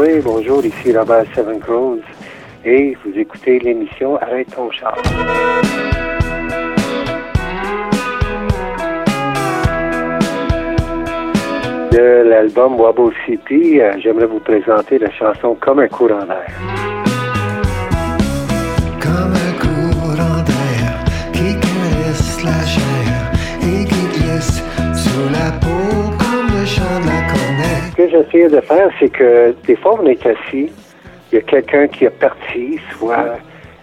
Oui, bonjour, ici Robert Seven Crows et vous écoutez l'émission Arrête ton char. De l'album Wabo City, euh, j'aimerais vous présenter la chanson Comme un courant d'air. Que j'essaie de faire, c'est que des fois, on est assis, il y a quelqu'un qui est parti, soit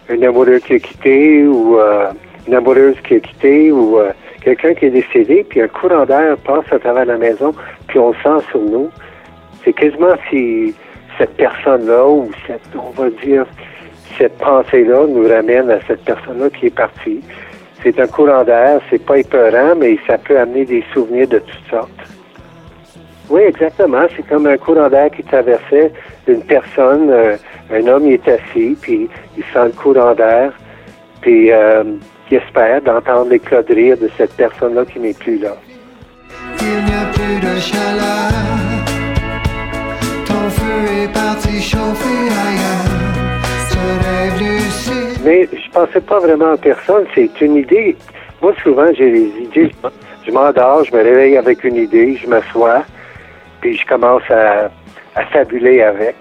un amoureux qui a quitté ou euh, une amoureuse qui a quitté ou euh, quelqu'un qui est décédé, puis un courant d'air passe à travers la maison, puis on le sent sur nous. C'est quasiment si cette personne-là ou cette, on va dire, cette pensée-là nous ramène à cette personne-là qui est partie. C'est un courant d'air, c'est pas épeurant, mais ça peut amener des souvenirs de toutes sortes. Oui, exactement. C'est comme un courant d'air qui traversait une personne. euh, un homme il est assis, puis il sent le courant d'air, puis euh, il espère d'entendre l'éclat de rire de cette personne-là qui n'est plus là. Il n'y a plus de chaleur. Ton feu est parti chauffer ailleurs. Ce rêve. Mais je pensais pas vraiment en personne, c'est une idée. Moi, souvent, j'ai des idées. Je m'endors, je me réveille avec une idée, je m'assois, puis je commence à, à fabuler avec.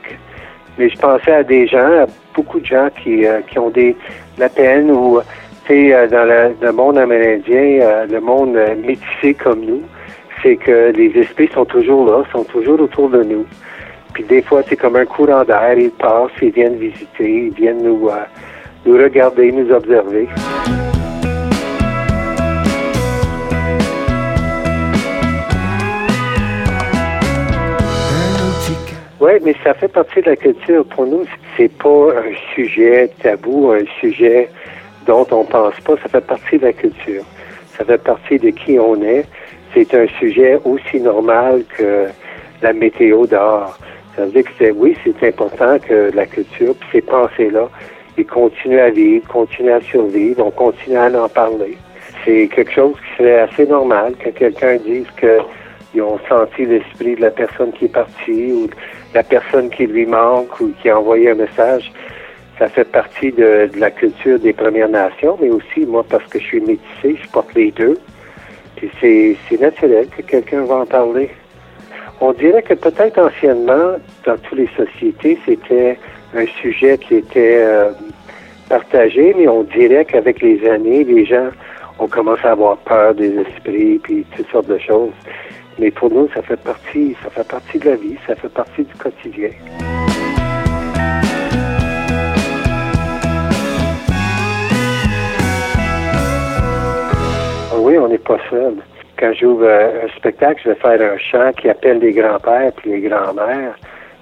Mais je pensais à des gens, à beaucoup de gens qui, euh, qui ont des, la peine ou, tu sais, euh, dans le, monde amérindien, euh, le monde euh, métissé comme nous, c'est que les esprits sont toujours là, sont toujours autour de nous. Puis des fois, c'est comme un courant d'air, ils passent, ils viennent visiter, ils viennent nous, euh, nous regarder, nous observer. Oui, mais ça fait partie de la culture. Pour nous, c'est pas un sujet tabou, un sujet dont on pense pas. Ça fait partie de la culture. Ça fait partie de qui on est. C'est un sujet aussi normal que la météo dehors. Ça veut dire que c'est, oui, c'est important que la culture, puis ces pensées-là, ils continuent à vivre, continuent à survivre, on continue à en parler. C'est quelque chose qui serait assez normal que quelqu'un dise que ils ont senti l'esprit de la personne qui est partie ou la personne qui lui manque ou qui a envoyé un message. Ça fait partie de, la culture des Premières Nations, mais aussi, moi, parce que je suis métissé, je porte les deux. Puis c'est, c'est naturel que quelqu'un va en parler. On dirait que peut-être anciennement, dans toutes les sociétés, c'était un sujet qui était euh, partagé, mais on dirait qu'avec les années, les gens ont commencé à avoir peur des esprits puis toutes sortes de choses. Mais pour nous, ça fait partie, ça fait partie de la vie, ça fait partie du quotidien. Ah oui, on n'est pas seul. Quand j'ouvre un spectacle, je vais faire un chant qui appelle les grands-pères puis les grands-mères,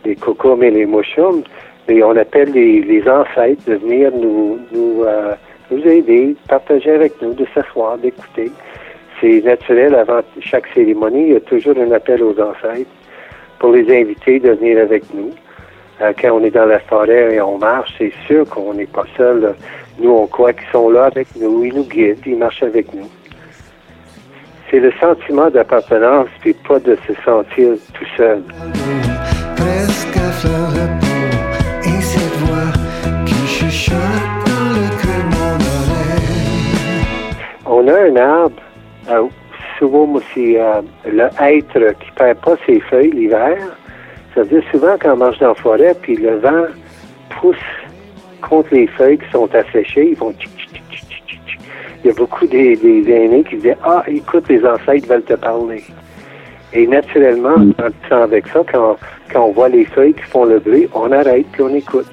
les cocoums et les mouchoums. Et on appelle les, les ancêtres de venir nous, nous, euh, nous aider, partager avec nous, de s'asseoir, d'écouter. C'est naturel, avant chaque cérémonie, il y a toujours un appel aux ancêtres pour les inviter de venir avec nous. Euh, quand on est dans la forêt et on marche, c'est sûr qu'on n'est pas seul. Nous, on croit qu'ils sont là avec nous, ils nous guident, ils marchent avec nous. C'est le sentiment d'appartenance, puis pas de se sentir tout seul. On a un arbre, souvent moi, c'est euh, le hêtre qui perd pas ses feuilles l'hiver. Ça veut dire souvent quand on marche dans la forêt, puis le vent pousse contre les feuilles qui sont asséchées, ils vont. Il y a beaucoup des, des aînés qui disaient Ah, écoute, les ancêtres veulent te parler. Et naturellement, en disant avec ça, quand, quand on voit les feuilles qui font le bruit, on arrête puis on écoute.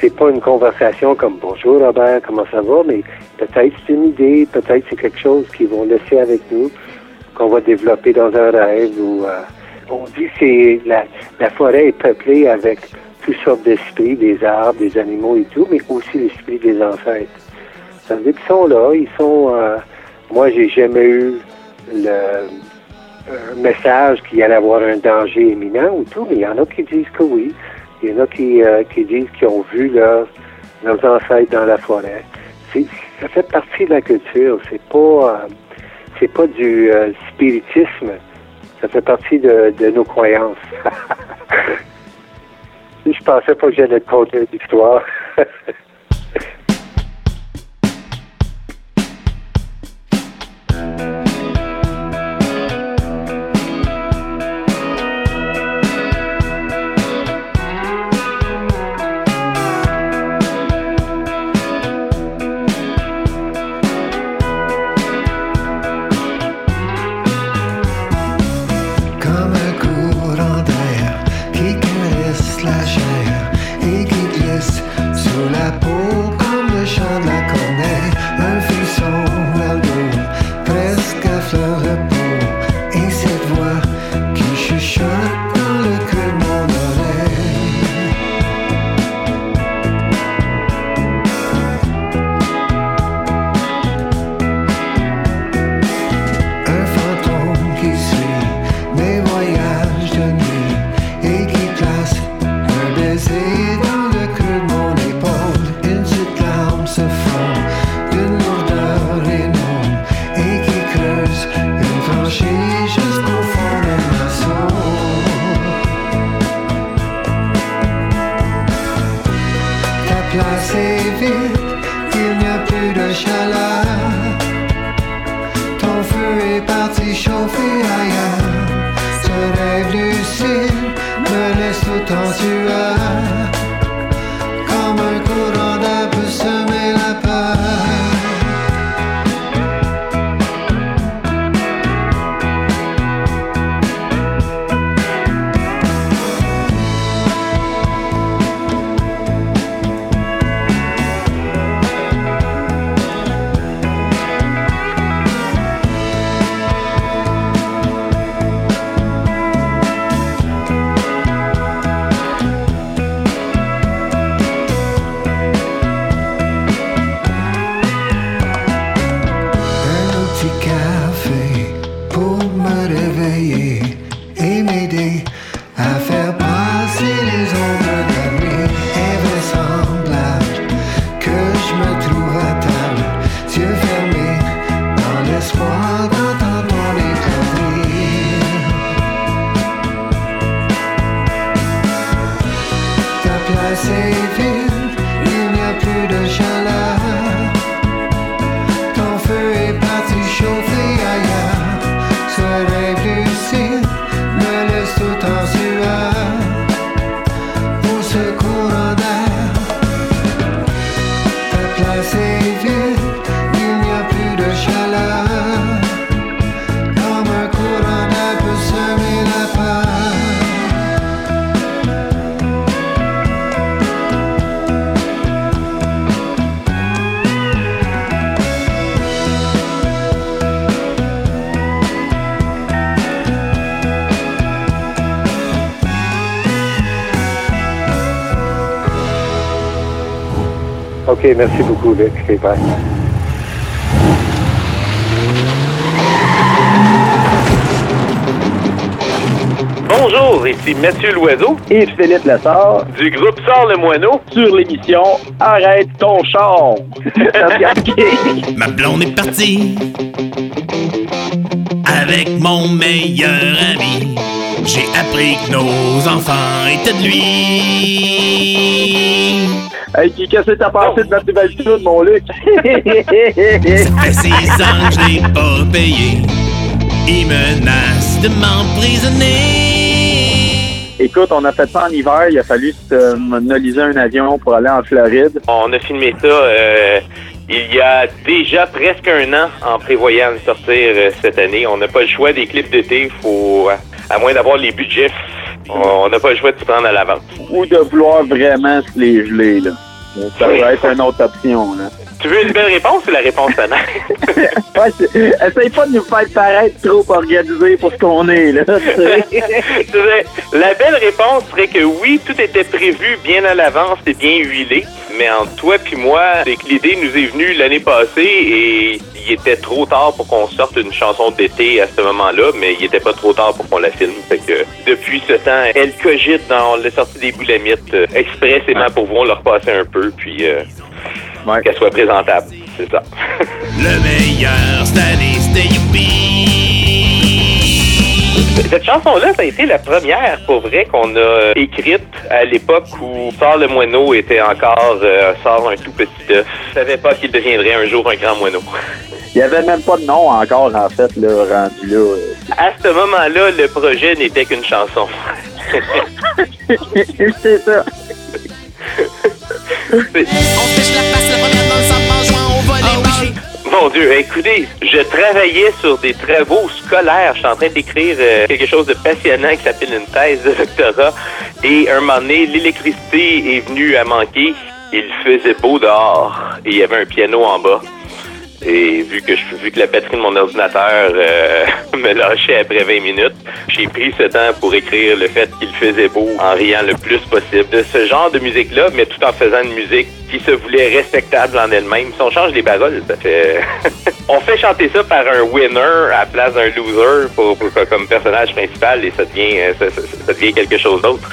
C'est pas une conversation comme Bonjour Robert, comment ça va, mais peut-être c'est une idée, peut-être c'est quelque chose qu'ils vont laisser avec nous, qu'on va développer dans un rêve ou euh, on dit que c'est la, forêt est peuplée avec toutes sortes d'esprits, des arbres, des animaux et tout, mais aussi l'esprit des ancêtres. Ça veut dire qu'ils sont là, ils sont euh, moi j'ai jamais eu le un message qu'il y allait avoir un danger imminent ou tout, mais il y en a qui disent que oui. Il y en a qui, euh, qui disent qu'ils ont vu leurs, leurs ancêtres dans la forêt. Ça fait partie de la culture. C'est pas, euh, c'est pas du euh, spiritisme. Ça fait partie de, de nos croyances. pensais pas que j'allais te conter une me laisse en sueur. OK, merci beaucoup, Luc. OK, bye. Bonjour, ici Mathieu Loiseau et Philippe Lessard du groupe Sort le Moineau. sur l'émission Arrête ton char. Ma blonde est partie avec mon meilleur ami. J'ai appris que nos enfants étaient de lui. hey, qui qu'est-ce que t'as pensé de notre nouvelle tune, mon Luc? Ça fait six ans que je l'ai pas payé. Il menace de m'emprisonner. Écoute, on a fait ça en hiver. Il a fallu se monopoliser un avion pour aller en Floride. On a filmé ça euh, il y a déjà presque un an en prévoyant de sortir euh, cette année. On n'a pas le choix des clips d'été. Faut, à moins d'avoir les budgets, on n'a pas le choix de se prendre à l'avance. Ou de vouloir vraiment se les geler, là. Ça pourrait être une autre option, là. Tu veux une belle réponse ou la réponse honnête? Ouais, essaye pas de nous faire paraître trop organisés pour ce qu'on est, là. la belle réponse serait que oui, tout était prévu bien à l'avance et bien huilé. Mais entre toi puis moi, c'est que l'idée nous est venue l'année passée et il était trop tard pour qu'on sorte une chanson d'été à ce moment-là, mais il était pas trop tard pour qu'on la filme. Fait que depuis ce temps, elle cogite dans la sortie des boulamites euh, expressément pour voir leur passer un peu puis euh, Ouais. qu'elle soit présentable. C'est ça. Le meilleur. Cette chanson-là, ça a été la première, pour vrai, qu'on a écrite à l'époque où Sort le moineau était encore euh, Sort un tout petit œuf. Je savais pas qu'il deviendrait un jour un grand moineau. Il n'y avait même pas de nom encore, en fait, là, rendu là. À ce moment-là, le projet n'était qu'une chanson. c'est ça. On se pêche la face, la première dans le sang, en jouant au volley Mon Dieu, écoutez, je travaillais sur des travaux scolaires. Je suis en train d'écrire euh, quelque chose de passionnant qui s'appelle une thèse de doctorat. Et un moment donné, l'électricité est venue à manquer. Il faisait beau dehors et il y avait un piano en bas. Et vu que je, vu que la batterie de mon ordinateur euh, me lâchait après 20 minutes, j'ai pris ce temps pour écrire le fait qu'il faisait beau en riant le plus possible de ce genre de musique-là, mais tout en faisant une musique qui se voulait respectable en elle-même. Si on change les paroles, ça fait... on fait chanter ça par un winner à la place d'un loser pour, pour- comme personnage principal et ça devient, euh, ça, devient quelque chose d'autre.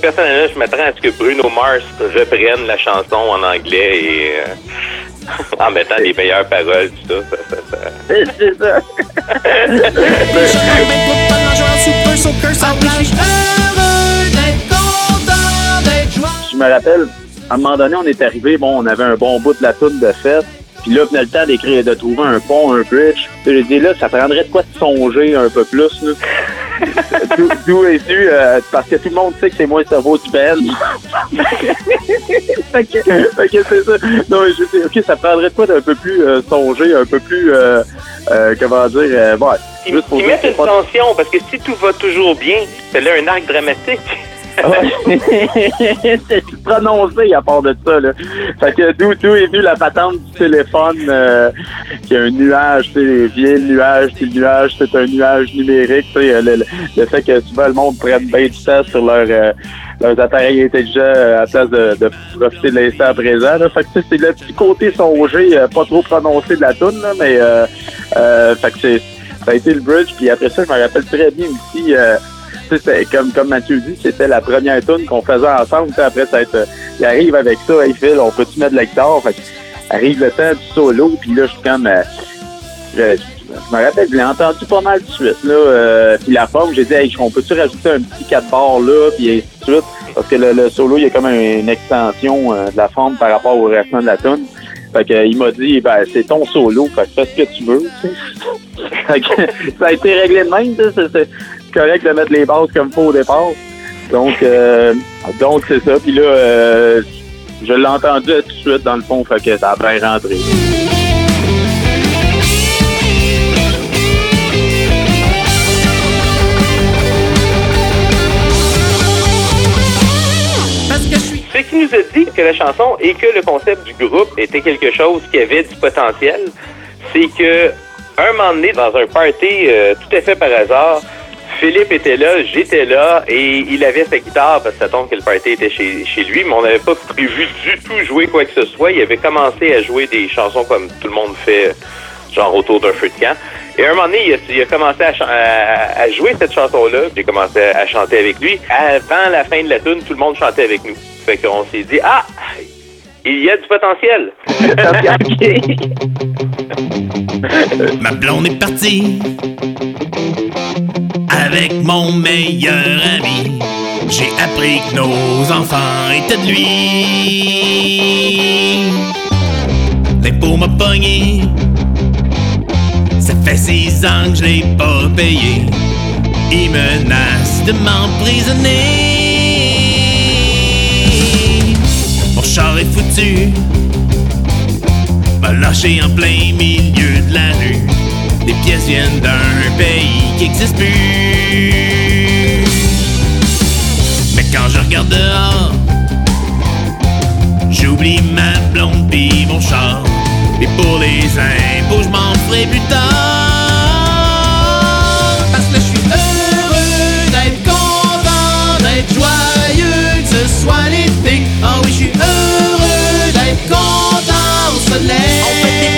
Personnellement, je m'attends à ce que Bruno Mars reprenne la chanson en anglais et euh, en mettant les meilleures paroles, tout ça. ça, ça, ça- C'est ça. Je me rappelle, à un moment donné, on est arrivé, bon, on avait un bon bout de la toune de fête. Puis là, venait le temps d'écrire, de trouver un pont, un bridge. J'ai dit, là, ça prendrait de quoi de songer un peu plus, là. D'où- est dû, euh, parce que tout le monde sait que c'est moi le cerveau du Ben. fait que, fait que c'est ça. Non, je dis, OK, ça prendrait de quoi d'un peu plus euh, songer, un peu plus, euh, euh, comment dire, euh, bon, Ils, juste pour ils mettent une tension parce que si tout va toujours bien, c'est là un arc dramatique. C'est prononcé à part de ça. Là. Fait que d'où, d'où est venue la patente du téléphone euh, qui a un nuage, tu sais, vient le nuage, puis le nuage, c'est un nuage numérique. Le, le, le fait que souvent le monde prenne bien du temps sur leur, euh, leurs appareils intelligents euh, à la place de, de profiter de l'instant présent. Là. Fait que c'est le petit côté songé, euh, pas trop prononcé de la toune, là, mais euh, euh, fait que c'est, ça a été le bridge. Puis après ça, je me rappelle très bien aussi. Comme, comme Mathieu dit, c'était la première tune qu'on faisait ensemble. Après, ça il arrive avec ça, hey Phil, on peut-tu mettre de la guitare? Arrive le temps du solo, puis là, je suis comme... euh, je, me rappelle, je l'ai entendu pas mal de suite. Là, euh, puis la forme, j'ai dit, hey, on peut-tu rajouter un petit 4 bars là, puis ainsi de suite? Parce que le, solo, il y a comme une extension euh, de la forme par rapport au restant de la tune. Fait que, il m'a dit, ben, c'est ton solo, fait que fais ce que tu veux. ça a été réglé de même, correct de mettre les bases comme il faut au départ. Donc, euh, donc c'est ça. Puis là, euh, je l'ai entendu tout de suite dans le fond, fait que ça a bien rentré. Ce qui nous a dit que la chanson et que le concept du groupe était quelque chose qui avait du potentiel, c'est que un moment donné, dans un party euh, tout à fait par hasard, Philippe était là, j'étais là, et il avait sa guitare, parce que ça tombe que le party était chez, chez lui, mais on n'avait pas prévu du tout jouer quoi que ce soit. Il avait commencé à jouer des chansons comme tout le monde fait, genre autour d'un feu de camp. Et à un moment donné, il a, il a commencé à, à- à jouer cette chanson-là. J'ai commencé à, à chanter avec lui. Avant la fin de la tune, tout le monde chantait avec nous. Fait qu'on s'est dit, ah, il y a du potentiel. Ma blonde est partie avec mon meilleur ami. J'ai appris que nos enfants étaient de lui. L'impôt m'a pogné. Ça fait six ans que je l'ai pas payé. Il menace de m'emprisonner. Mon char est foutu lâché en plein milieu de la rue. Les pièces viennent d'un pays qui n'existe plus. Mais quand je regarde dehors, j'oublie ma blonde pis mon char. Et pour les impôts, je m'en ferai plus tard. Parce que je suis heureux d'être content, d'être joyeux, que ce soit l'été. Ah oui, je suis heureux d'être content soleil. On fait des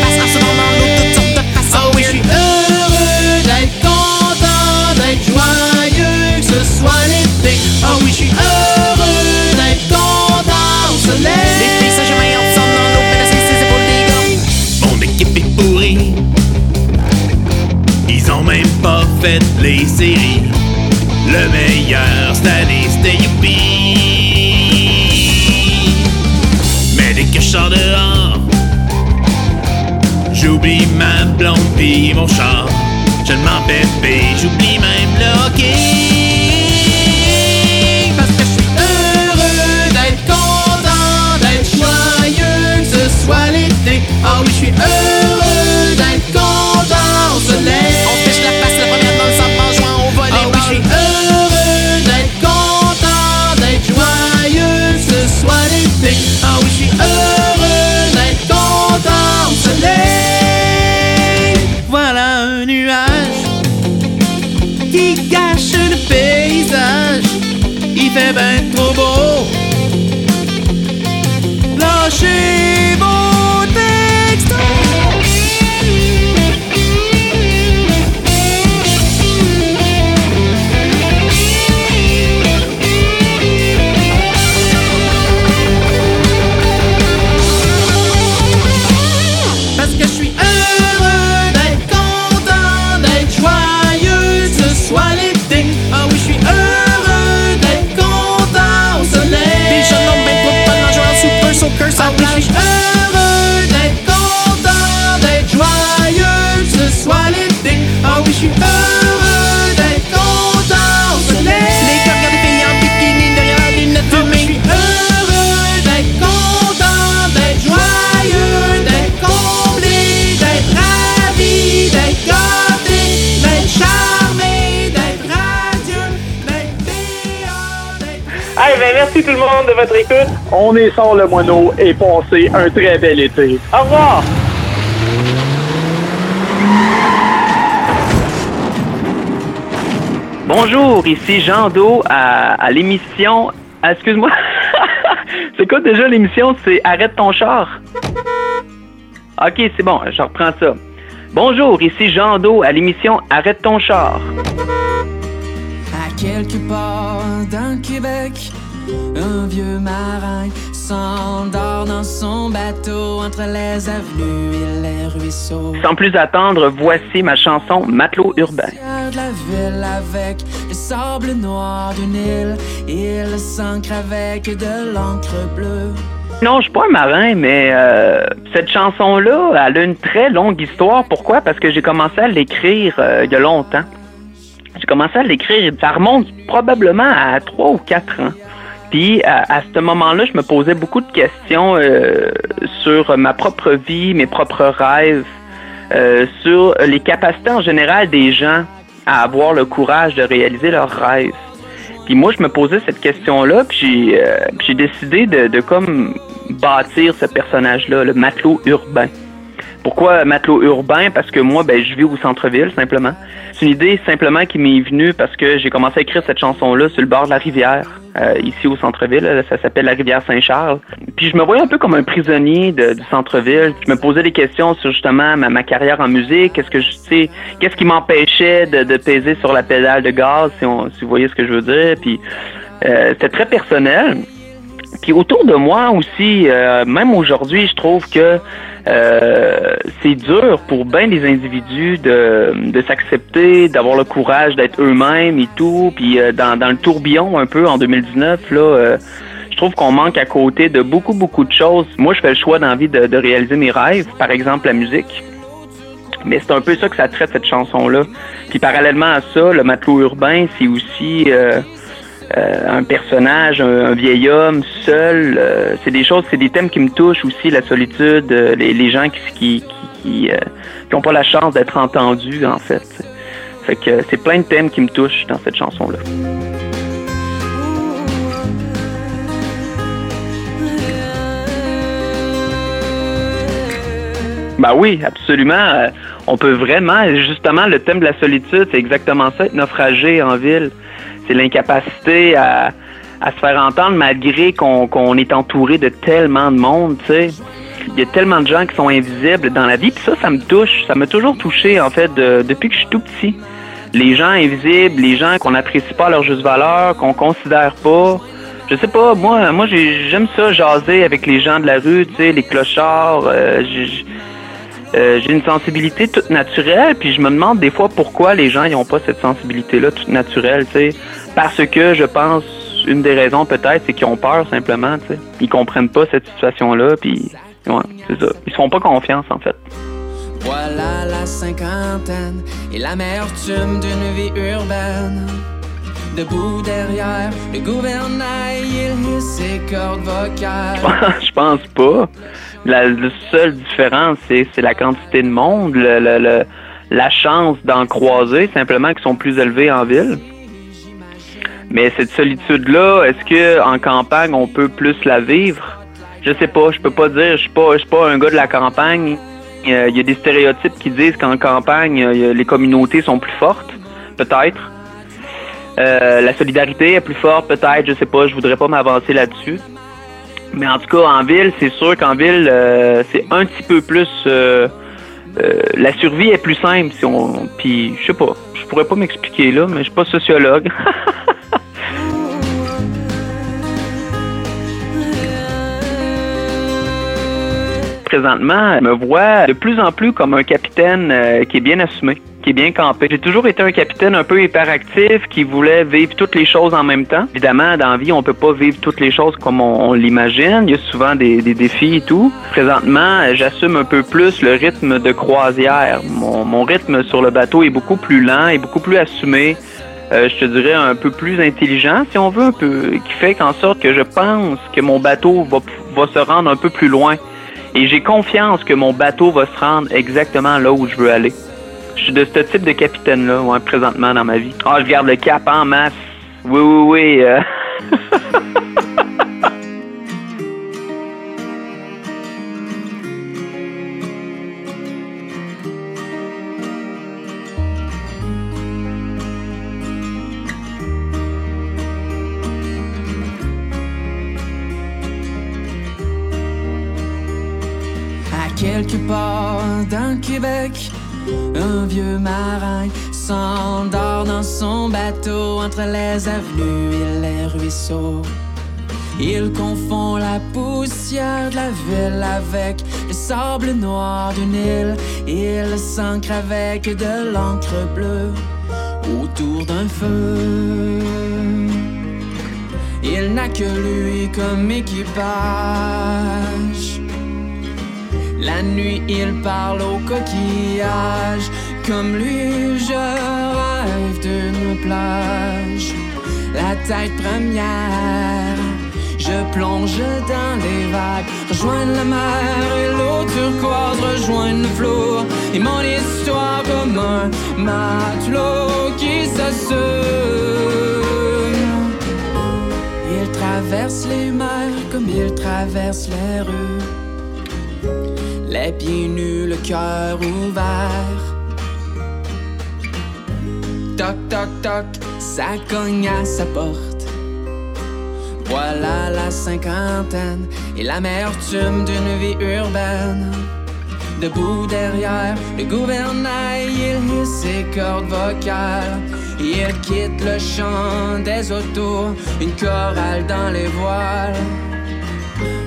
votre écoute. On est sur le moineau et passez un très bel été. Au revoir. Bonjour, ici Jean Do à, à l'émission. ah, Excuse-moi. c'est quoi déjà l'émission? C'est Arrête ton char. Ok, c'est bon, je reprends ça. Bonjour, ici Jean Do à l'émission Arrête ton char. À quelque part dans le Québec, un vieux marin s'endort dans son bateau entre les avenues et les ruisseaux. Sans plus attendre, voici ma chanson Matelot urbain. Cœur de la ville avec le sable noir d'une île, il s'ancre avec de l'encre bleue. Non, je suis pas un marin, mais euh, cette chanson-là, elle a une très longue histoire. Pourquoi? Parce que j'ai commencé à l'écrire euh, il y a longtemps. J'ai commencé à l'écrire, ça remonte probablement à trois ou quatre ans. Puis à, à ce moment-là, je me posais beaucoup de questions euh, sur ma propre vie, mes propres rêves, euh, sur les capacités en général des gens à avoir le courage de réaliser leurs rêves. Puis moi, je me posais cette question-là, puis j'ai euh, j'ai décidé de, de comme bâtir ce personnage-là, le matelot urbain. Pourquoi matelot urbain? Parce que moi, ben, je vis au centre-ville, simplement. C'est une idée simplement qui m'est venue parce que j'ai commencé à écrire cette chanson-là sur le bord de la rivière, euh, ici au centre-ville. Ça s'appelle la rivière Saint-Charles. Puis je me voyais un peu comme un prisonnier du centre-ville. Je me posais des questions sur justement ma, ma carrière en musique. Qu'est-ce que je sais, qu'est-ce qui m'empêchait de, de peser sur la pédale de gaz, si, on, si vous voyez ce que je veux dire? Puis euh, c'était très personnel. Puis autour de moi aussi, euh, même aujourd'hui, je trouve que euh, c'est dur pour bien des individus de, de s'accepter, d'avoir le courage d'être eux-mêmes et tout. Puis euh, dans, dans le tourbillon un peu en 2019, là, euh, je trouve qu'on manque à côté de beaucoup, beaucoup de choses. Moi, je fais le choix d'envie de, de réaliser mes rêves, par exemple la musique. Mais c'est un peu ça que ça traite cette chanson-là. Puis parallèlement à ça, le matelot urbain, c'est aussi euh, un personnage, un, vieil homme seul. euh, c'est des choses, c'est des thèmes qui me touchent aussi, la solitude, euh, les, gens qui qui euh, pas la chance d'être entendus en fait. Fait que euh, c'est plein de thèmes qui me touchent dans cette chanson-là. Ben oui, absolument. Euh, on peut vraiment, justement, le thème de la solitude, c'est exactement ça, être naufragé en ville. C'est l'incapacité à, à se faire entendre malgré qu'on qu'on est entouré de tellement de monde, tu sais. Il y a tellement de gens qui sont invisibles dans la vie, puis ça, ça me touche. Ça m'a toujours touché, en fait, de- depuis que je suis tout petit. Les gens invisibles, les gens qu'on n'apprécie pas à leur juste valeur, qu'on considère pas. Je sais pas, moi, moi j'ai- j'aime ça jaser avec les gens de la rue, tu sais, les clochards. euh, euh, j'ai une sensibilité toute naturelle, puis je me demande des fois pourquoi les gens n'ont pas cette sensibilité-là toute naturelle, tu sais. Parce que je pense, une des raisons peut-être, c'est qu'ils ont peur simplement, tu sais. Ils comprennent pas cette situation-là, puis ouais, c'est ça. Ils se font pas confiance en fait. Voilà la cinquantaine et l'amertume d'une vie urbaine. Debout derrière le gouvernail, il hisse ses cordes vocales. je pense pas. La, seule différence, c'est, la quantité de monde, le, le- le- la chance d'en croiser, simplement qu'ils sont plus élevés en ville. Mais cette solitude-là, est-ce que en campagne on peut plus la vivre? Je sais pas, je peux pas dire. Je suis pas, je suis pas un gars de la campagne. Euh, Il y a des stéréotypes qui disent qu'en campagne, les communautés sont plus fortes, peut-être. Euh, la solidarité est plus forte, peut-être. Je sais pas. Je voudrais pas m'avancer là-dessus. Mais en tout cas, en ville, c'est sûr qu'en ville, euh, c'est un petit peu plus. euh, euh, la survie est plus simple si on. Puis, je sais pas. Je pourrais pas m'expliquer là, mais je suis pas sociologue. Présentement, je me vois de plus en plus comme un capitaine qui est bien assumé, qui est bien campé. J'ai toujours été un capitaine un peu hyperactif, qui voulait vivre toutes les choses en même temps. Évidemment, dans la vie, on peut pas vivre toutes les choses comme on, l'imagine. Il y a souvent des, défis et tout. Présentement, euh, j'assume un peu plus le rythme de croisière. Mon, mon rythme sur le bateau est beaucoup plus lent et beaucoup plus assumé. Euh, je te dirais un peu plus intelligent, si on veut, un peu, qui fait qu'en sorte que je pense que mon bateau va, va se rendre un peu plus loin. Et j'ai confiance que mon bateau va se rendre exactement là où je veux aller. Je suis de ce type de capitaine-là, ouais, présentement dans ma vie. Ah, je garde le cap en masse. Oui, oui, oui. euh. Quelque part dans le Québec, un vieux marin s'endort dans son bateau entre les avenues et les ruisseaux. Il confond la poussière de la ville avec le sable noir d'une île. Il s'ancre avec de l'encre bleue autour d'un feu. Il n'a que lui comme équipage. La nuit, il parle au coquillage. Comme lui, je rêve d'une plage. La tête première, je plonge dans les vagues. Rejoindre la mer et l'eau turquoise, rejoindre le flot. Et mon histoire comme un matelot qui s'assume. Il traverse les mers comme il traverse les rues. Les pieds nus, le cœur ouvert. Toc, toc, toc, ça cogne à sa porte. Voilà la cinquantaine et l'amertume d'une vie urbaine. Debout derrière le gouvernail, il hisse ses cordes vocales. Il quitte le chant des autos, une chorale dans les voiles.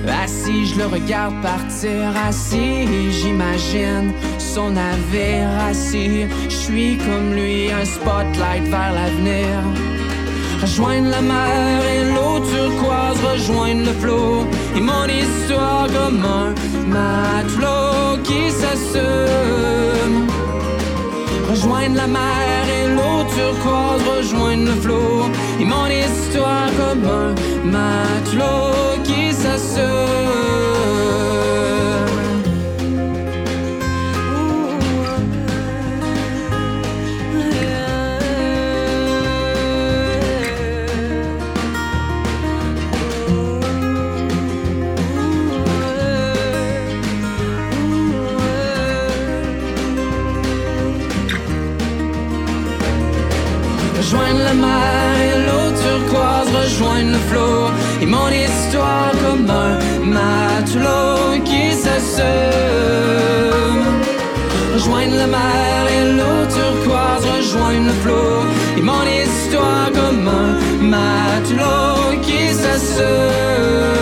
Assis, je le regarde partir, assis, j'imagine son navire assis. Je suis comme lui, un spotlight vers l'avenir. Rejoindre la mer et l'eau turquoise, rejoindre le flot. Et mon histoire comme un matelot qui s'assume. Rejoindre la mer et l'eau turquoise, rejoindre le flot. Et mon histoire comme un matelot qui mer et l'eau turquoise, rejoindre le flot. Et mon histoire comme un matelot qui s'assume. Rejoindre la mer et l'eau turquoise, rejoindre le flot. Et mon histoire comme un matelot qui s'assume.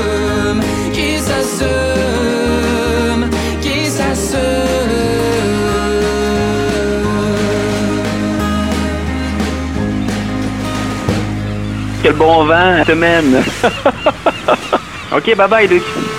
Que le bon vent te mène. ok, bye bye, Luc.